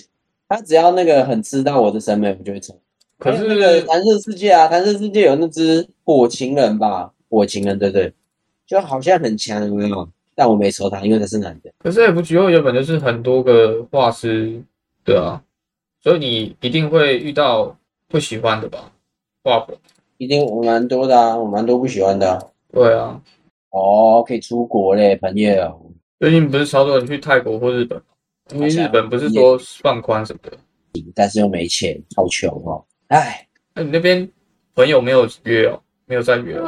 他只要那个很吃到我的审美，我就会抽。可是那个是弹射世界啊，弹射世界有那只火情人吧，火情人对对，就好像很强，有没有？但我没抽他，因为他是男的。可是 FGO 原本就是很多个画师，对啊，所以你一定会遇到不喜欢的吧？画风，一定我蛮多的啊，我蛮多不喜欢的啊、对啊，哦，可以出国嘞，朋友。最近不是超多人去泰国或日本，因为日本不是说放宽什么的。但是又没钱，好穷哦。唉，那你那边朋友没有约哦，没有在约哦？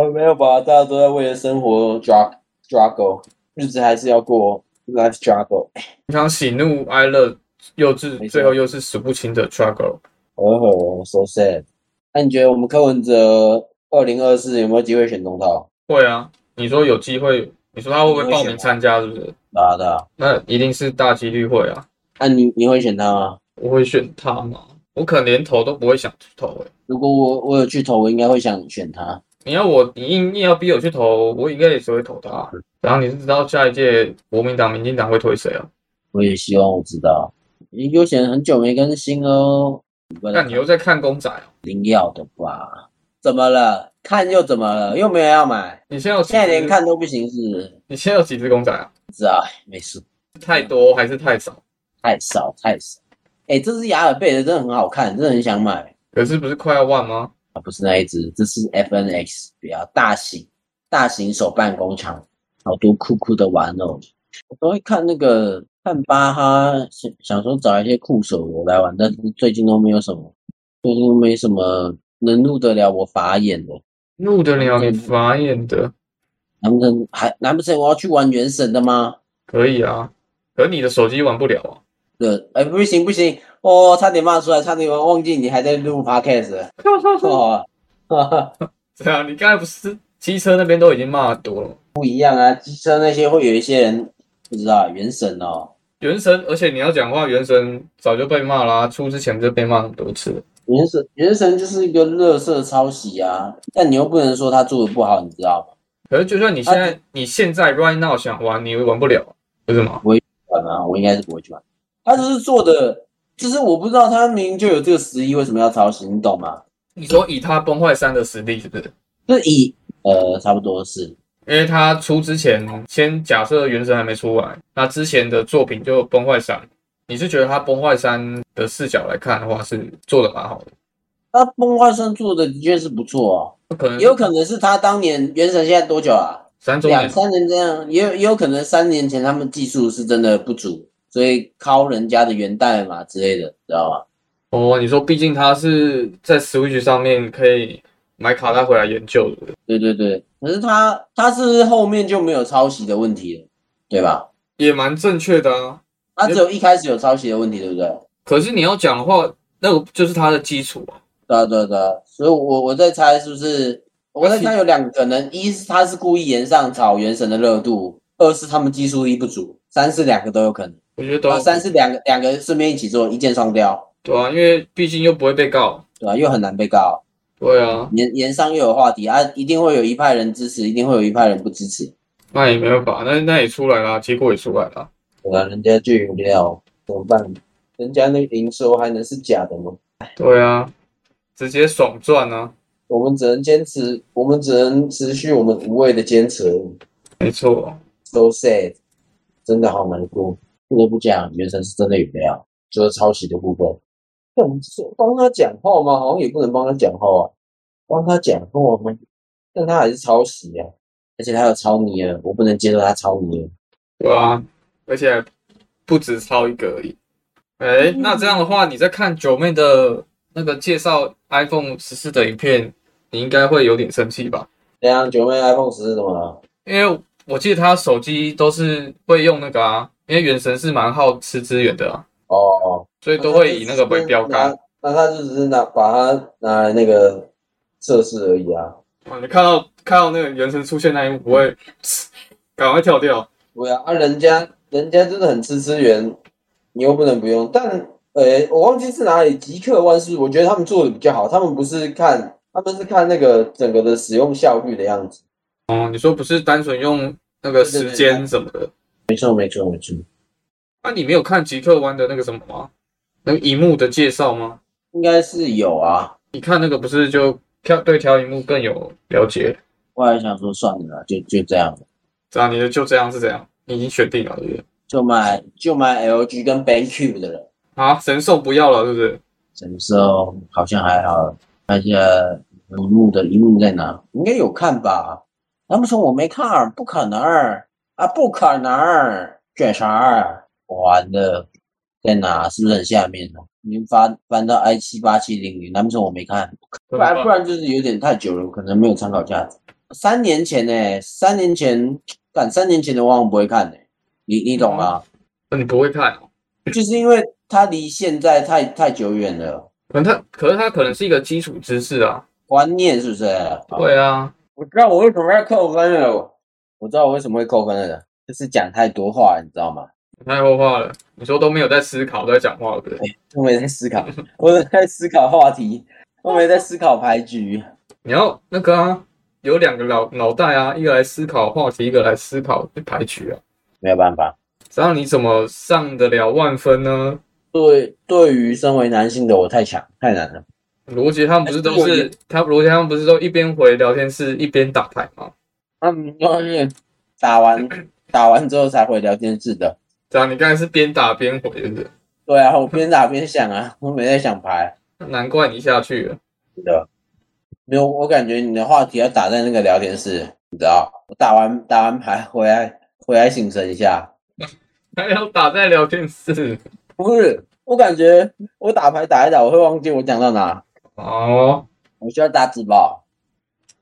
没有吧？大家都在为了生活 struggle struggle，日子还是要过 life struggle。你想喜怒哀乐，又是最后又是数不清的 struggle。哦，so sad。那你觉得我们柯文哲二零二四有没有机会选总统？会啊，你说有机会，你说他会不会报名参加？是不是？啊的啊。那一定是大几率会啊。那、你你会选他吗？我会选他吗？我可能连投都不会想投诶、如果我我有去投，我应该会想选他。你要我，你硬硬要逼我去投，我应该也是会投他。然后你是知道下一届国民党、民进党会推谁啊？我也希望我知道。悠闲很久没更新哦。那你又在看公仔哦？零要的吧？怎么了？看又怎么了？又没有要买，你现在有几现在连？看都不行，是不是？你现在有几只公仔啊？不知道，没事，太多还是太少？太少太少。哎、这只雅尔贝的真的很好看，真的很想买。可是不是快要万吗？啊，不是那一只，这是 FNX 比较大型大型手办工厂，好多酷酷的玩偶。我都会看那个看巴哈，想想说找一些酷手游来玩，但是最近都没有什么，最近都没什么能入得了我法眼的。入得了你法眼的，难不成还难不成我要去玩原神的吗？可以啊。可你的手机玩不了啊。对，哎，不行不行，哦，差点骂出来，差点忘记你还在录 podcast 了。哦，哈哈，这样，你刚才不是机车那边都已经骂多了？不一样啊，机车那些会有一些人不知道原神哦，原神，而且你要讲话，原神早就被骂啦、出之前就被骂很多次了。原神原神就是一个乐色抄袭啊，但你又不能说他做的不好，你知道吗？可是就算你现在、你现在 right now 想玩，你也玩不了，不是吗？玩啊，我应该是不会去玩。他只是做的，就是我不知道他明明就有这个实力，为什么要抄袭？你懂吗？你说以他崩坏三的实力是不是？就是以呃，差不多是因为他出之前，先假设原神还没出来，那之前的作品就崩坏三。你是觉得他崩坏三的视角来看的话，是做的蛮好的？他崩坏三做的的确是不错啊，可能也有可能是他当年原神现在多久啊？两三周年，三年这样，也有也有可能三年前他们技术是真的不足，所以靠人家的源代码之类的，知道吧？哦，你说毕竟他是在 Switch 上面可以买卡带回来研究的，对对对，可是他他是不是后面就没有抄袭的问题了，对吧？也蛮正确的啊。他只有一开始有抄袭的问题，对不对？可是你要讲的话，那个就是他的基础啊。对啊对啊对啊，所以我我在猜是不是？我在猜有两个可能，一是他是故意延上炒原神的热度，二是他们技术力不足，三是两个都有可能。我觉得都啊，三是两个两个顺便一起做，一箭双雕，对啊，因为毕竟又不会被告。对啊、又很难被告，对啊，盐盐商又有话题啊，一定会有一派人支持，一定会有一派人不支持。那也没办法，那那也出来了，结果也出来了。对啊，人家就有料，怎么办？人家那营收还能是假的吗？对啊，直接爽赚啊！我们只能坚持，我们只能持续我们无谓的坚持。没错，So sad，真的好难过。不得不讲，原神是真的有料，除了抄袭的部分。但我们是帮他讲话吗？好像也不能帮他讲话啊。帮他讲话吗？但他还是抄袭啊，而且他有抄你啊，我不能接受他抄尼尔。对啊，而且不止抄一个而已。哎，那这样的话，你在看九妹的那个介绍 iPhone 十四的影片，你应该会有点生气吧？对啊九妹 iPhone 十四怎么了？因为我记得他手机都是会用那个啊，因为原神是蛮耗吃资源的啊，哦，所以都会以那个为标杆。那。他就只是拿把它拿来那个测试而已啊。哇，你看到看到那个原神出现那一幕，不会赶快跳掉？对啊，啊，人家人家真的很吃资源，你又不能不用。但呃，我忘记是哪里，极客万事，我觉得他们做的比较好。他们不是看，他们是看那个整个的使用效率的样子。哦，你说不是单纯用那个时间什么的？没错，没错，没错。那、你没有看极客湾的那个什么吗？那个荧幕的介绍吗？应该是有啊。你看那个不是就调对调荧幕更有了解？我还想说算了，就就这样，这样你的就这样是这样，你已经选定了对不对？就买就买 LG 跟 BenQ 的人。啊，神兽不要了是不是？神兽好像还好，看一下荧幕的荧幕在哪？应该有看吧？难不成我没看，不可能啊，不可能，卷啥？完了，在哪？是不是很下面呢？已经翻翻到 i 七八七零零，难不成我没看，不然不然就是有点太久了，可能没有参考价值。三年前呢、三年前，干三年前的我好像不会看呢、你你懂吗？那你不会看哦？就是因为它离现在太太久远了，可能它，可是它可能是一个基础知识啊。观念是不是？对啊，我知道我为什么要扣分了，我知道我为什么会扣分了，就是讲太多话，你知道吗？太后话了。你说都没有在思考，都在讲话，对不对？我没在思考，我在思考话题，我没在思考牌局。你要那个啊，有两个脑脑袋啊，一个来思考话题，一个来思考牌局啊。没有办法，这样你怎么上得了万分呢？对，对于身为男性的我太强，太难了。罗杰他们不是都是是他罗杰他们不是都一边回聊天室一边打牌吗？他们都是打完打完之后才回聊天室的。这样你刚才是边打边回，是不对？对啊，我边打边想啊，我没在想牌。难怪你下去了。是的，没有，我感觉你的话题要打在那个聊天室，你知道，我打完打完牌回来回来醒神一下。还要打在聊天室不是，我感觉我打牌打一打，我会忘记我讲到哪，哦？我需要打纸包。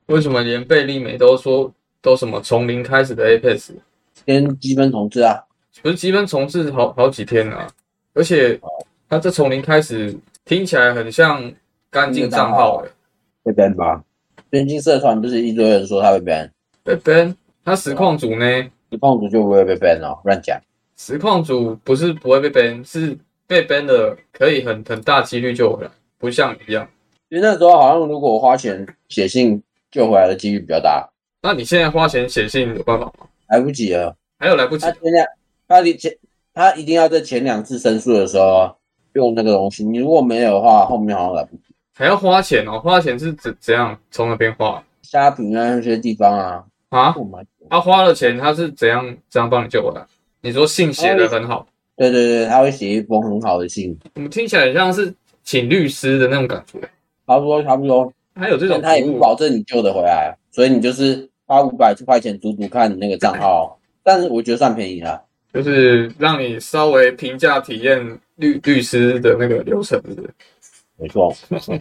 为什么连贝利美都说都什么从零开始的 Apex，跟积分统治啊，不是积分重置好好几天了、啊，而且他这从零开始听起来很像干净账号欸诶、会 ban 吧？边境社团不是一堆人说他会 ban，被 ban，他实况组呢？实况组就不会被 ban 哦，乱讲。实况组不是不会被 ban，是被 ban 的可以很很大几率救回来，不像一样。因为那时候好像如果我花钱写信救回来的几率比较大，那你现在花钱写信有办法吗？来不及了。还有来不及他离前他一定要在前两次申诉的时候用那个东西，你如果没有的话，后面好像来不及。还要花钱哦，花钱是怎怎样从那边花？虾皮啊那些地方啊，啊。他花了钱，他是怎样怎样帮你救回来？你说信写的很好，对对对，他会写一封很好的信，我们听起来很像是请律师的那种感觉。差不多差不多。还有这种但他也不，保证你救得回来，所以你就是花五百块钱赌赌看你那个账号，但是我觉得算便宜啦。就是让你稍微评价体验律律师的那个流程，是不是？没错，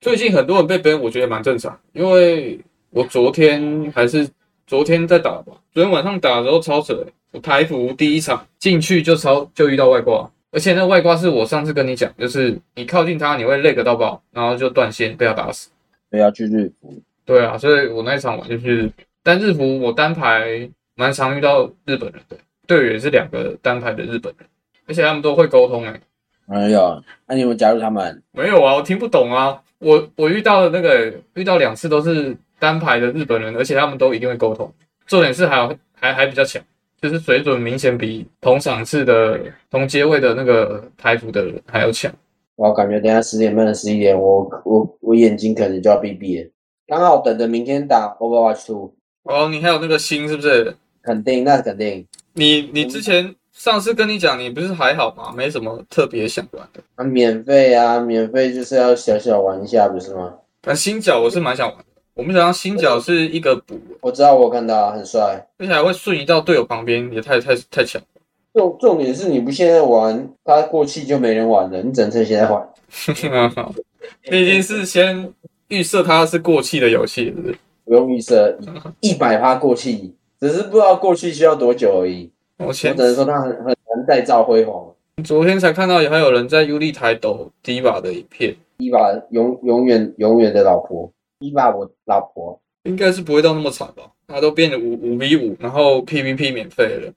最近很多人被 ban，我觉得蛮正常，因为我昨天还是昨天在打吧，昨天晚上打的时候超扯的，我台服第一场进去就超就遇到外挂，而且那外挂是我上次跟你讲，就是你靠近他你会 lag 到爆，然后就断线被他打死。所以要去日服。对啊，所以我那一场玩就是单日服，我单排蛮常遇到日本人的，队员是两个单排的日本人，而且他们都会沟通哎、没有，那你有没有加入他们？没有啊，我听不懂啊。我我遇到的那个遇到两次都是单排的日本人，而且他们都一定会沟通。重点是还有还还比较强，就是水准明显比同场次的同阶位的那个台服的人还要强。我感觉等一下十点半的十一点，我我我眼睛可能就要闭闭了。刚好等着明天打 Overwatch Two，哦，你还有那个心是不是？肯定那是肯定。你你之前上次跟你讲，你不是还好吗？没什么特别想玩的。啊，免费啊，免费就是要小小玩一下，不是吗？但新角我是蛮想玩的。我们想到新角是一个补，我知道，我看到很帅。而且还会瞬移到队友旁边，也太太太强了。重重点是你不现在玩，它过期就没人玩了，你只能趁现在玩。毕竟是先预设它是过气的游戏，是不是？不用预设，一百趴过气，只是不知道过去需要多久而已。我只能说他很很难再造辉煌。昨天才看到还有人在 U 利台抖 D 把的影片，伊娃永永远永远的老婆，伊娃我老婆，应该是不会到那么惨吧？他都变得五五 v 五，然后 PVP 免费了，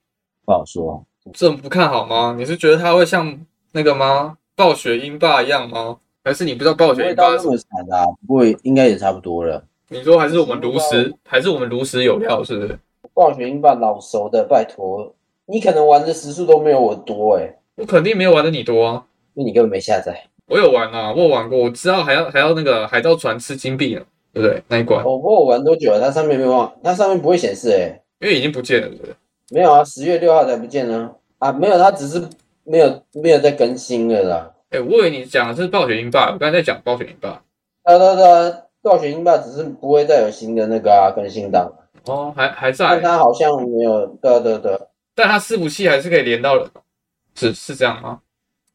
不好说。这不看好吗？你是觉得他会像那个吗？暴雪英霸一样吗？还是你不知道暴雪英霸是？惨啊，不过应该也差不多了。你说还是我们炉石，还是我们炉石有料，是不是？暴雪英霸老熟的，拜托，你可能玩的时数都没有我多哎、我肯定没有玩的你多啊。因为你根本没下载。我有玩啊，我有玩过，我知道还要还要那个海盗船吃金币呢，对不对？那一关，我不过我玩多久了？它上面没有忘，它上面不会显示哎、因为已经不见了，对不对？没有啊，十月六号才不见呢。啊，没有，它只是没有没有在更新了啦。哎、我以为你讲的是暴雪英霸，我刚才在讲暴雪英霸。对对对，暴雪英霸只是不会再有新的那个啊更新档，哦，还还在，但它好像没有。对对对，但它伺服器还是可以连到的，是是这样吗？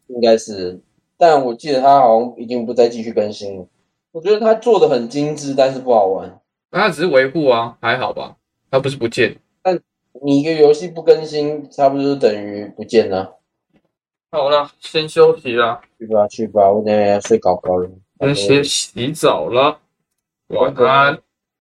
应该是，但我记得它好像已经不再继续更新了。我觉得它做的很精致，但是不好玩。那它只是维护啊，还好吧？它不是不见。但你一个游戏不更新，差不多就等于不见了。好了，先休息了，去吧去吧，我等一下要睡高高了。先先洗澡了，晚安。